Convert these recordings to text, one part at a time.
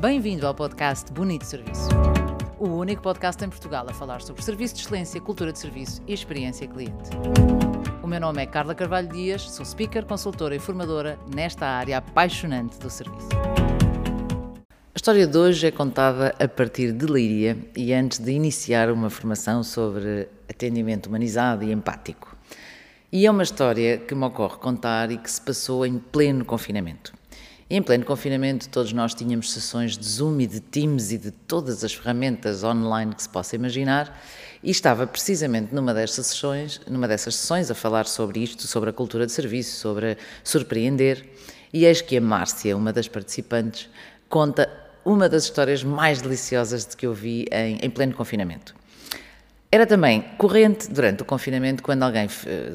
Bem-vindo ao podcast Bonito Serviço. O único podcast em Portugal a falar sobre serviço de excelência, cultura de serviço e experiência cliente. O meu nome é Carla Carvalho Dias, sou speaker, consultora e formadora nesta área apaixonante do serviço. A história de hoje é contada a partir de Líria e antes de iniciar uma formação sobre atendimento humanizado e empático. E é uma história que me ocorre contar e que se passou em pleno confinamento. Em pleno confinamento, todos nós tínhamos sessões de Zoom e de Teams e de todas as ferramentas online que se possa imaginar, e estava precisamente numa dessas sessões, numa dessas sessões a falar sobre isto, sobre a cultura de serviço, sobre surpreender, e eis que a Márcia, uma das participantes, conta uma das histórias mais deliciosas de que eu vi em, em pleno confinamento. Era também corrente durante o confinamento, quando, alguém,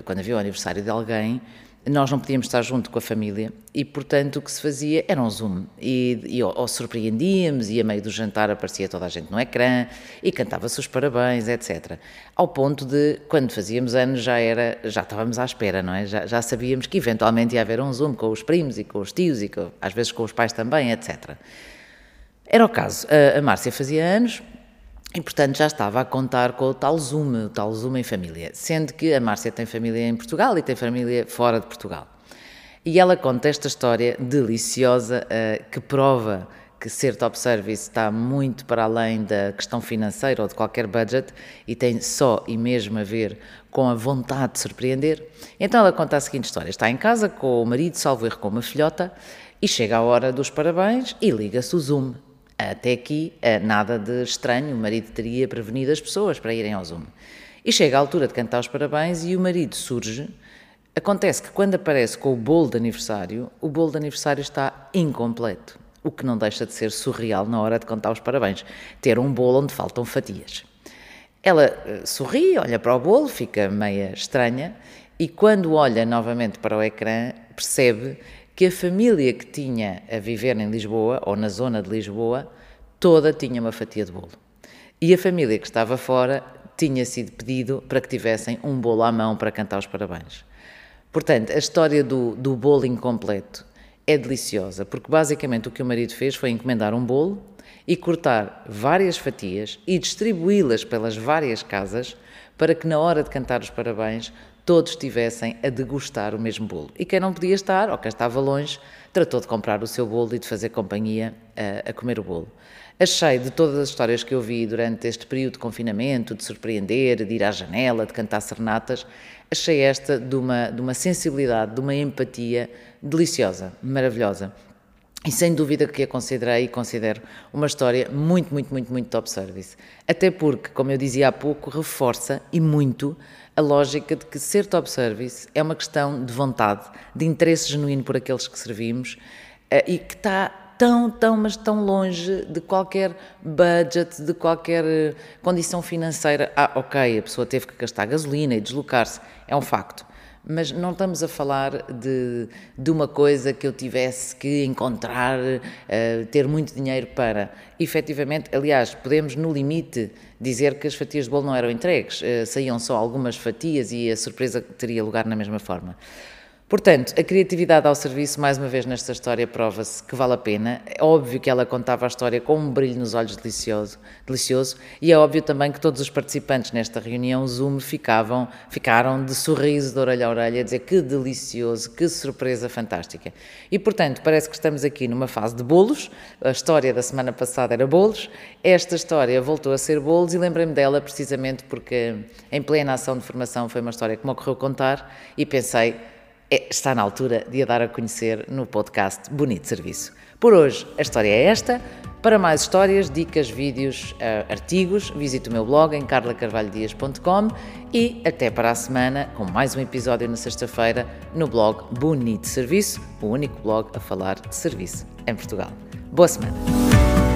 quando havia o aniversário de alguém, nós não podíamos estar junto com a família e, portanto, o que se fazia era um Zoom. E, e ou, surpreendíamos, e a meio do jantar aparecia toda a gente no ecrã e cantava-se os parabéns, etc. Ao ponto de, quando fazíamos anos, já era, já estávamos à espera, não é? Já, já sabíamos que eventualmente ia haver um Zoom com os primos e com os tios e com, às vezes com os pais também, etc. Era o caso. A, a Márcia fazia anos, e, portanto, já estava a contar com o tal Zoom, o tal Zoom em família. Sendo que a Márcia tem família em Portugal e tem família fora de Portugal. E ela conta esta história deliciosa uh, que prova que ser top service está muito para além da questão financeira ou de qualquer budget e tem só e mesmo a ver com a vontade de surpreender. Então ela conta a seguinte história: está em casa com o marido, salvo erro, com uma filhota, e chega a hora dos parabéns e liga-se o Zoom. Até aqui, eh, nada de estranho, o marido teria prevenido as pessoas para irem ao Zoom. E chega a altura de cantar os parabéns e o marido surge. Acontece que quando aparece com o bolo de aniversário, o bolo de aniversário está incompleto, o que não deixa de ser surreal na hora de cantar os parabéns, ter um bolo onde faltam fatias. Ela eh, sorri, olha para o bolo, fica meia estranha e quando olha novamente para o ecrã, percebe que a família que tinha a viver em Lisboa, ou na zona de Lisboa, toda tinha uma fatia de bolo. E a família que estava fora tinha sido pedido para que tivessem um bolo à mão para cantar os parabéns. Portanto, a história do, do bolo incompleto é deliciosa, porque basicamente o que o marido fez foi encomendar um bolo e cortar várias fatias e distribuí-las pelas várias casas para que na hora de cantar os parabéns todos estivessem a degustar o mesmo bolo. E quem não podia estar, ou quem estava longe, tratou de comprar o seu bolo e de fazer companhia a, a comer o bolo. Achei de todas as histórias que eu vi durante este período de confinamento, de surpreender, de ir à janela, de cantar serenatas, achei esta de uma, de uma sensibilidade, de uma empatia deliciosa, maravilhosa. E sem dúvida que a considerei e considero uma história muito, muito, muito, muito top service. Até porque, como eu dizia há pouco, reforça e muito a lógica de que ser top service é uma questão de vontade, de interesse genuíno por aqueles que servimos eh, e que está tão, tão, mas tão longe de qualquer budget, de qualquer eh, condição financeira. Ah, ok, a pessoa teve que gastar gasolina e deslocar-se, é um facto mas não estamos a falar de, de uma coisa que eu tivesse que encontrar, uh, ter muito dinheiro para. Efetivamente, aliás, podemos no limite dizer que as fatias de bolo não eram entregues, uh, saíam só algumas fatias e a surpresa teria lugar na mesma forma. Portanto, a criatividade ao serviço, mais uma vez nesta história, prova-se que vale a pena. É óbvio que ela contava a história com um brilho nos olhos delicioso, delicioso e é óbvio também que todos os participantes nesta reunião Zoom ficavam, ficaram de sorriso de orelha a orelha, a dizer que delicioso, que surpresa fantástica. E, portanto, parece que estamos aqui numa fase de bolos. A história da semana passada era bolos, esta história voltou a ser bolos e lembrei-me dela precisamente porque, em plena ação de formação, foi uma história que me ocorreu contar e pensei é, está na altura de a dar a conhecer no podcast Bonito Serviço. Por hoje, a história é esta. Para mais histórias, dicas, vídeos, uh, artigos, visite o meu blog em carlacarvalhodias.com e até para a semana com mais um episódio na sexta-feira no blog Bonito Serviço, o único blog a falar de serviço em Portugal. Boa semana!